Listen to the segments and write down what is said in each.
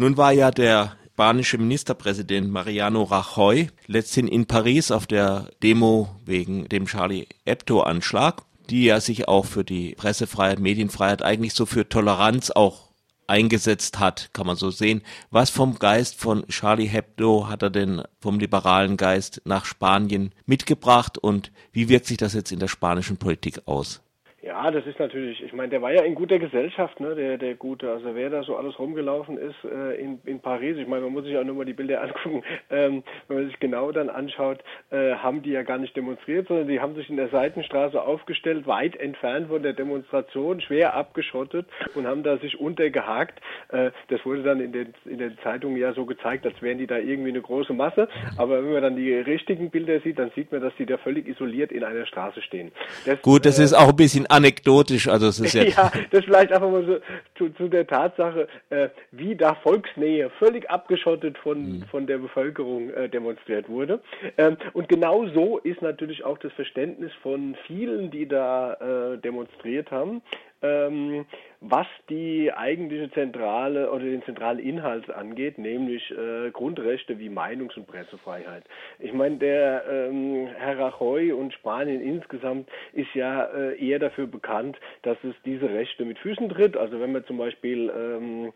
Nun war ja der spanische Ministerpräsident Mariano Rajoy letzthin in Paris auf der Demo wegen dem Charlie Hebdo-Anschlag, die ja sich auch für die Pressefreiheit, Medienfreiheit, eigentlich so für Toleranz auch eingesetzt hat, kann man so sehen. Was vom Geist von Charlie Hebdo hat er denn vom liberalen Geist nach Spanien mitgebracht und wie wirkt sich das jetzt in der spanischen Politik aus? Ja, das ist natürlich, ich meine, der war ja in guter Gesellschaft, ne, der, der Gute. Also wer da so alles rumgelaufen ist äh, in, in Paris, ich meine, man muss sich auch nur mal die Bilder angucken, ähm, wenn man sich genau dann anschaut, äh, haben die ja gar nicht demonstriert, sondern die haben sich in der Seitenstraße aufgestellt, weit entfernt von der Demonstration, schwer abgeschottet und haben da sich untergehakt. Äh, das wurde dann in den, in den Zeitungen ja so gezeigt, als wären die da irgendwie eine große Masse. Aber wenn man dann die richtigen Bilder sieht, dann sieht man, dass die da völlig isoliert in einer Straße stehen. Das, Gut, das äh, ist auch ein bisschen anekdotisch, also es ist jetzt. ja, das vielleicht einfach mal so zu, zu der Tatsache, äh, wie da Volksnähe völlig abgeschottet von, mhm. von der Bevölkerung äh, demonstriert wurde. Ähm, und genau so ist natürlich auch das Verständnis von vielen, die da äh, demonstriert haben ähm, was die eigentliche zentrale oder den zentralen Inhalt angeht, nämlich äh, Grundrechte wie Meinungs- und Pressefreiheit. Ich meine, der ähm, Herr Rajoy und Spanien insgesamt ist ja äh, eher dafür bekannt, dass es diese Rechte mit Füßen tritt. Also wenn man zum Beispiel ähm,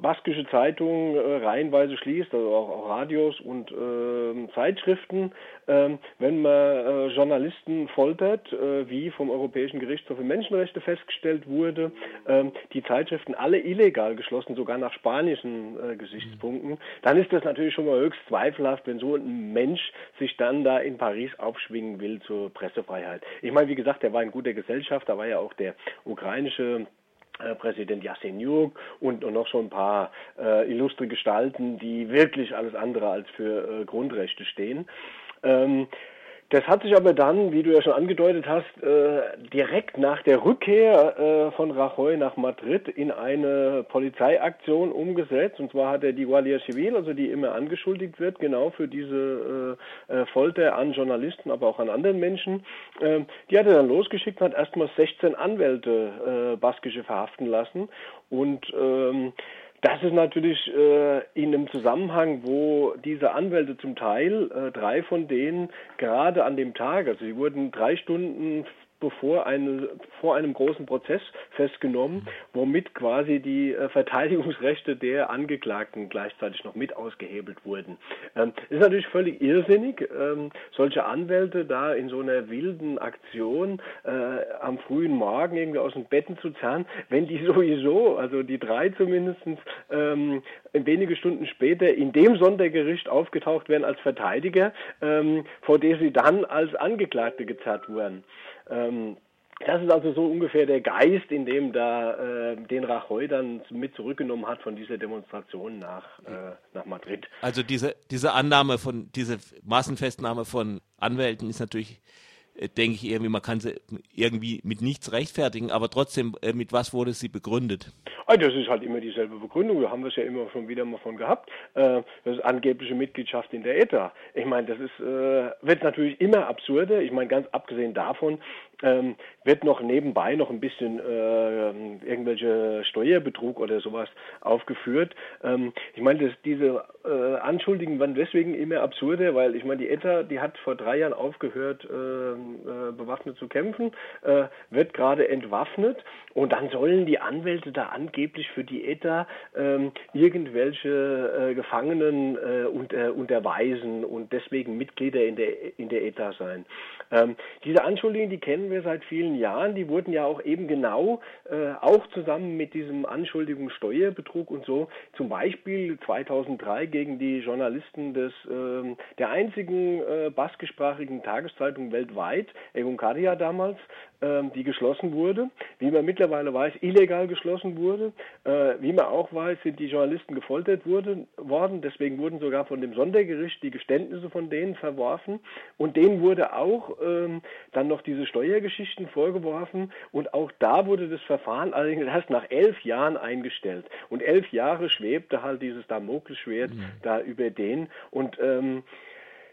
baskische Zeitungen äh, reihenweise schließt, also auch, auch Radios und äh, Zeitschriften, ähm, wenn man äh, Journalisten foltert, äh, wie vom Europäischen Gerichtshof für Menschenrechte festgestellt wurde, ähm, die Zeitschriften alle illegal geschlossen, sogar nach spanischen äh, Gesichtspunkten, dann ist das natürlich schon mal höchst zweifelhaft, wenn so ein Mensch sich dann da in Paris aufschwingen will zur Pressefreiheit. Ich meine, wie gesagt, er war in guter Gesellschaft, da war ja auch der ukrainische äh, Präsident Jasenjuk und, und noch so ein paar äh, illustre Gestalten, die wirklich alles andere als für äh, Grundrechte stehen. Ähm, das hat sich aber dann, wie du ja schon angedeutet hast, äh, direkt nach der Rückkehr äh, von Rajoy nach Madrid in eine Polizeiaktion umgesetzt. Und zwar hat er die Guardia Civil, also die immer angeschuldigt wird, genau für diese äh, Folter an Journalisten, aber auch an anderen Menschen, äh, die hat er dann losgeschickt und hat erstmal 16 Anwälte baskische verhaften lassen. Und ähm, das ist natürlich äh, in einem Zusammenhang, wo diese Anwälte zum Teil, äh, drei von denen gerade an dem Tag, also sie wurden drei Stunden bevor eine, vor einem großen Prozess festgenommen, womit quasi die äh, Verteidigungsrechte der Angeklagten gleichzeitig noch mit ausgehebelt wurden. Ähm, ist natürlich völlig irrsinnig, ähm, solche Anwälte da in so einer wilden Aktion äh, am frühen Morgen irgendwie aus den Betten zu zerren, wenn die sowieso, also die drei zumindest, ähm, wenige Stunden später in dem Sondergericht aufgetaucht werden als Verteidiger, ähm, vor der sie dann als Angeklagte gezerrt wurden. Ähm, das ist also so ungefähr der Geist, in dem da äh, den Rajoy dann mit zurückgenommen hat von dieser Demonstration nach, äh, nach Madrid. Also diese, diese Annahme von, diese Massenfestnahme von Anwälten ist natürlich denke ich irgendwie, man kann sie irgendwie mit nichts rechtfertigen, aber trotzdem, äh, mit was wurde sie begründet? Ah, das ist halt immer dieselbe Begründung, da haben wir es ja immer schon wieder mal von gehabt. Äh, das ist angebliche Mitgliedschaft in der ETA. Ich meine, das ist, wird natürlich immer absurder. Ich meine, ganz abgesehen davon, ähm, wird noch nebenbei noch ein bisschen äh, irgendwelche Steuerbetrug oder sowas aufgeführt. Ähm, ich meine, diese äh, Anschuldigungen waren deswegen immer absurder, weil ich meine, die ETA, die hat vor drei Jahren aufgehört, äh, äh, bewaffnet zu kämpfen, äh, wird gerade entwaffnet und dann sollen die Anwälte da angeblich für die ETA ähm, irgendwelche äh, Gefangenen äh, unter, unterweisen und deswegen Mitglieder in der in der ETA sein. Ähm, diese Anschuldigungen, die kennen wir seit vielen Jahren, die wurden ja auch eben genau äh, auch zusammen mit diesem Anschuldigung Steuerbetrug und so, zum Beispiel 2003 gegen die Journalisten des äh, der einzigen äh, baskischsprachigen Tageszeitung weltweit, Egunkaria damals, ähm, die geschlossen wurde. Wie man mittlerweile weiß, illegal geschlossen wurde. Äh, wie man auch weiß, sind die Journalisten gefoltert wurde, worden. Deswegen wurden sogar von dem Sondergericht die Geständnisse von denen verworfen. Und denen wurde auch ähm, dann noch diese Steuergeschichten vorgeworfen. Und auch da wurde das Verfahren allerdings erst nach elf Jahren eingestellt. Und elf Jahre schwebte halt dieses Damoklesschwert mhm. da über den. Und ähm,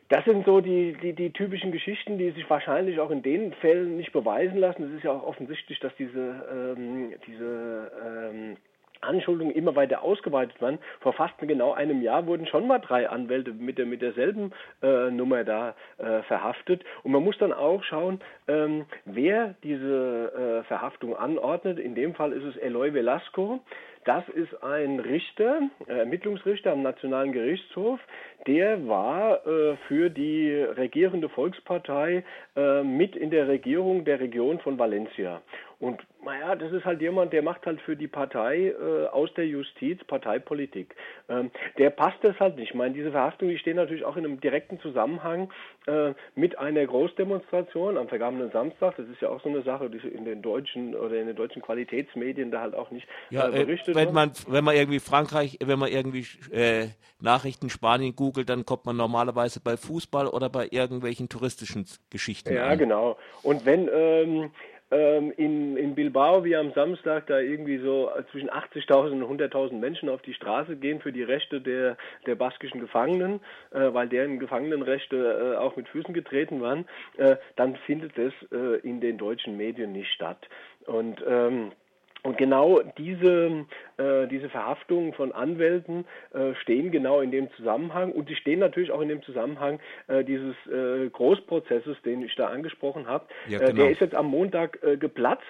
das sind so die, die, die typischen Geschichten, die sich wahrscheinlich auch in den Fällen nicht beweisen lassen. Es ist ja auch offensichtlich, dass diese, ähm, diese ähm, Anschuldigungen immer weiter ausgeweitet waren. Vor fast genau einem Jahr wurden schon mal drei Anwälte mit, der, mit derselben äh, Nummer da äh, verhaftet. Und man muss dann auch schauen, ähm, wer diese äh, Verhaftung anordnet. In dem Fall ist es Eloy Velasco. Das ist ein Richter, äh, Ermittlungsrichter am Nationalen Gerichtshof. Der war äh, für die regierende Volkspartei äh, mit in der Regierung der Region von Valencia. Und naja, das ist halt jemand, der macht halt für die Partei äh, aus der Justiz Parteipolitik. Ähm, der passt das halt nicht. Ich meine, diese Verhaftungen, die stehen natürlich auch in einem direkten Zusammenhang äh, mit einer Großdemonstration am vergangenen Samstag. Das ist ja auch so eine Sache, die in den deutschen oder in den deutschen Qualitätsmedien da halt auch nicht ja, äh, berichtet wenn wird. Man, wenn man irgendwie Frankreich, wenn man irgendwie äh, Nachrichten Spanien googelt, dann kommt man normalerweise bei Fußball oder bei irgendwelchen touristischen Geschichten. Ja, an. genau. Und wenn ähm, ähm, in, in Bilbao wie am Samstag da irgendwie so zwischen 80.000 und 100.000 Menschen auf die Straße gehen für die Rechte der, der baskischen Gefangenen, äh, weil deren Gefangenenrechte äh, auch mit Füßen getreten waren, äh, dann findet es äh, in den deutschen Medien nicht statt. Und ähm, und genau diese, äh, diese Verhaftungen von Anwälten äh, stehen genau in dem Zusammenhang und die stehen natürlich auch in dem Zusammenhang äh, dieses äh, Großprozesses, den ich da angesprochen habe. Ja, genau. der ist jetzt am Montag äh, geplatzt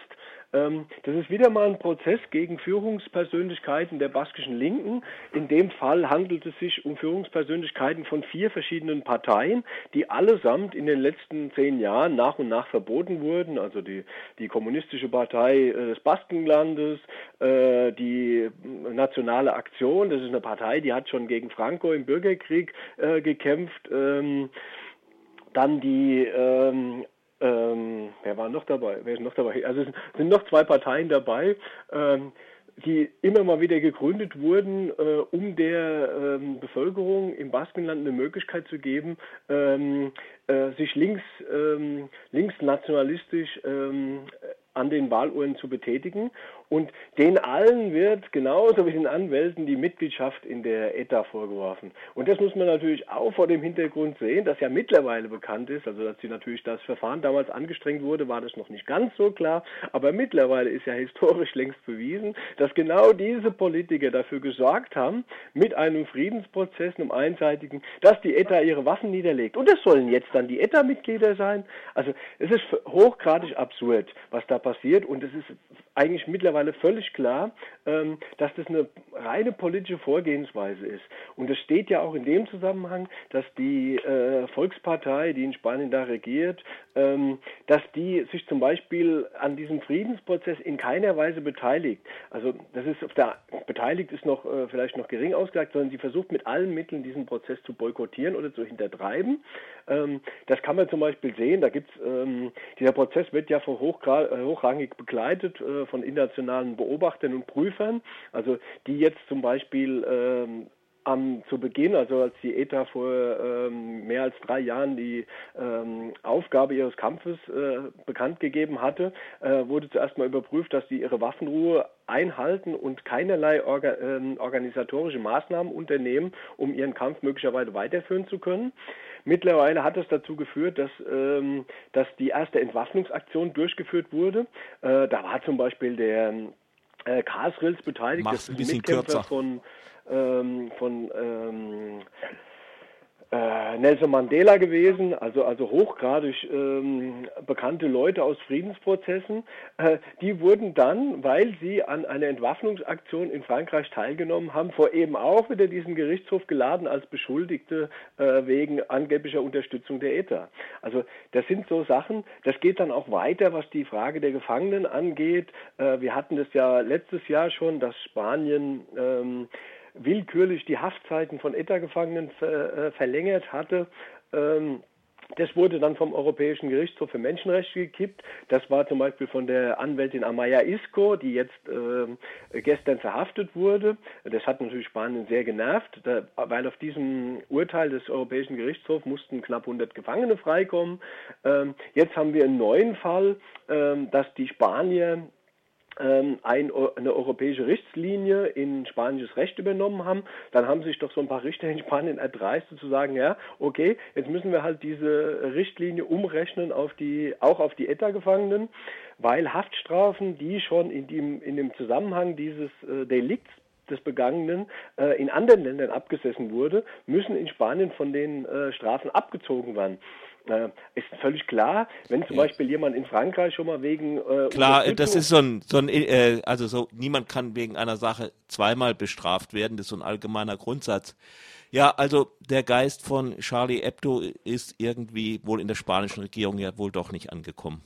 das ist wieder mal ein Prozess gegen Führungspersönlichkeiten der baskischen Linken. In dem Fall handelt es sich um Führungspersönlichkeiten von vier verschiedenen Parteien, die allesamt in den letzten zehn Jahren nach und nach verboten wurden. Also die, die Kommunistische Partei äh, des Baskenlandes, äh, die Nationale Aktion, das ist eine Partei, die hat schon gegen Franco im Bürgerkrieg äh, gekämpft. Ähm, dann die ähm, ähm, wer war noch dabei? Wer ist noch dabei? Also es sind noch zwei Parteien dabei, ähm, die immer mal wieder gegründet wurden, äh, um der ähm, Bevölkerung im Baskenland eine Möglichkeit zu geben, ähm, äh, sich links, ähm, linksnationalistisch ähm, an den Wahlurnen zu betätigen. Und den allen wird genauso wie den Anwälten die Mitgliedschaft in der ETA vorgeworfen. Und das muss man natürlich auch vor dem Hintergrund sehen, dass ja mittlerweile bekannt ist, also dass sie natürlich das Verfahren damals angestrengt wurde, war das noch nicht ganz so klar, aber mittlerweile ist ja historisch längst bewiesen, dass genau diese Politiker dafür gesorgt haben, mit einem Friedensprozess, einem einseitigen, dass die ETA ihre Waffen niederlegt. Und das sollen jetzt dann die ETA-Mitglieder sein. Also es ist hochgradig absurd, was da passiert und es ist eigentlich mittlerweile völlig klar, ähm, dass das eine reine politische Vorgehensweise ist. Und es steht ja auch in dem Zusammenhang, dass die äh, Volkspartei, die in Spanien da regiert, ähm, dass die sich zum Beispiel an diesem Friedensprozess in keiner Weise beteiligt. Also das ist auf der beteiligt ist noch äh, vielleicht noch gering ausgelegt, sondern sie versucht mit allen Mitteln diesen Prozess zu boykottieren oder zu hintertreiben. Ähm, das kann man zum Beispiel sehen. Da gibt's dieser Prozess wird ja von äh, hochrangig begleitet von internationalen Beobachtern und Prüfern, also die jetzt zum Beispiel ähm, am, zu Beginn, also als die ETA vor ähm, mehr als drei Jahren die ähm, Aufgabe ihres Kampfes äh, bekannt gegeben hatte, äh, wurde zuerst mal überprüft, dass sie ihre Waffenruhe einhalten und keinerlei orga, äh, organisatorische Maßnahmen unternehmen, um ihren Kampf möglicherweise weiterführen zu können. Mittlerweile hat es dazu geführt, dass, ähm, dass die erste Entwaffnungsaktion durchgeführt wurde. Äh, da war zum Beispiel der äh, Karsrills beteiligt, Mach's das ist ein Mitkämpfer kürzer. von, ähm, von ähm, äh, Nelson Mandela gewesen, also, also hochgradig ähm, bekannte Leute aus Friedensprozessen. Äh, die wurden dann, weil sie an einer Entwaffnungsaktion in Frankreich teilgenommen haben, vor eben auch wieder diesen Gerichtshof geladen als Beschuldigte äh, wegen angeblicher Unterstützung der ETA. Also das sind so Sachen, das geht dann auch weiter, was die Frage der Gefangenen angeht. Äh, wir hatten das ja letztes Jahr schon, dass Spanien ähm, willkürlich die Haftzeiten von ETA-Gefangenen äh, verlängert hatte. Ähm, das wurde dann vom Europäischen Gerichtshof für Menschenrechte gekippt. Das war zum Beispiel von der Anwältin Amaya Isco, die jetzt äh, gestern verhaftet wurde. Das hat natürlich Spanien sehr genervt, da, weil auf diesem Urteil des Europäischen Gerichtshofs mussten knapp 100 Gefangene freikommen. Ähm, jetzt haben wir einen neuen Fall, ähm, dass die Spanier ähm, ein, eine europäische Richtlinie in spanisches Recht übernommen haben, dann haben sich doch so ein paar Richter in Spanien erdreistet zu sagen, ja, okay, jetzt müssen wir halt diese Richtlinie umrechnen auf die, auch auf die ETA-Gefangenen, weil Haftstrafen, die schon in dem, in dem Zusammenhang dieses äh, Delikts des Begangenen äh, in anderen Ländern abgesessen wurde, müssen in Spanien von den äh, Strafen abgezogen werden. Äh, ist völlig klar, wenn zum ja. Beispiel jemand in Frankreich schon mal wegen äh, klar, das ist so ein, so ein äh, also so niemand kann wegen einer Sache zweimal bestraft werden, das ist so ein allgemeiner Grundsatz. Ja, also der Geist von Charlie Hebdo ist irgendwie wohl in der spanischen Regierung ja wohl doch nicht angekommen.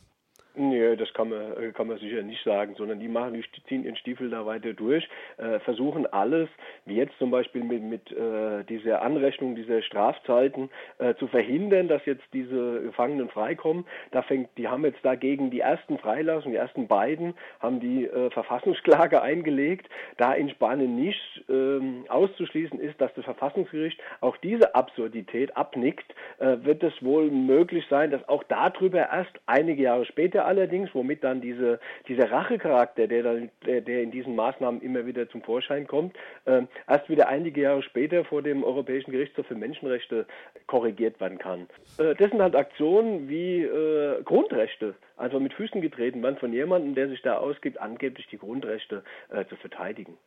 Nee, das kann man, äh, kann man sicher nicht sagen, sondern die machen, die ziehen ihren Stiefel da weiter durch, äh, versuchen alles, wie jetzt zum Beispiel mit, mit äh, dieser Anrechnung dieser Strafzeiten, äh, zu verhindern, dass jetzt diese Gefangenen freikommen. Da fängt, die haben jetzt dagegen die ersten Freilassungen, die ersten beiden, haben die äh, Verfassungsklage eingelegt. Da in Spanien nicht ähm, auszuschließen ist, dass das Verfassungsgericht auch diese Absurdität abnickt, äh, wird es wohl möglich sein, dass auch darüber erst einige Jahre später allerdings, womit dann diese, dieser Rachecharakter, der, dann, der, der in diesen Maßnahmen immer wieder zum Vorschein kommt, äh, erst wieder einige Jahre später vor dem Europäischen Gerichtshof für Menschenrechte korrigiert werden kann. Äh, das sind halt Aktionen wie äh, Grundrechte, also mit Füßen getreten werden von jemandem, der sich da ausgibt, angeblich die Grundrechte äh, zu verteidigen.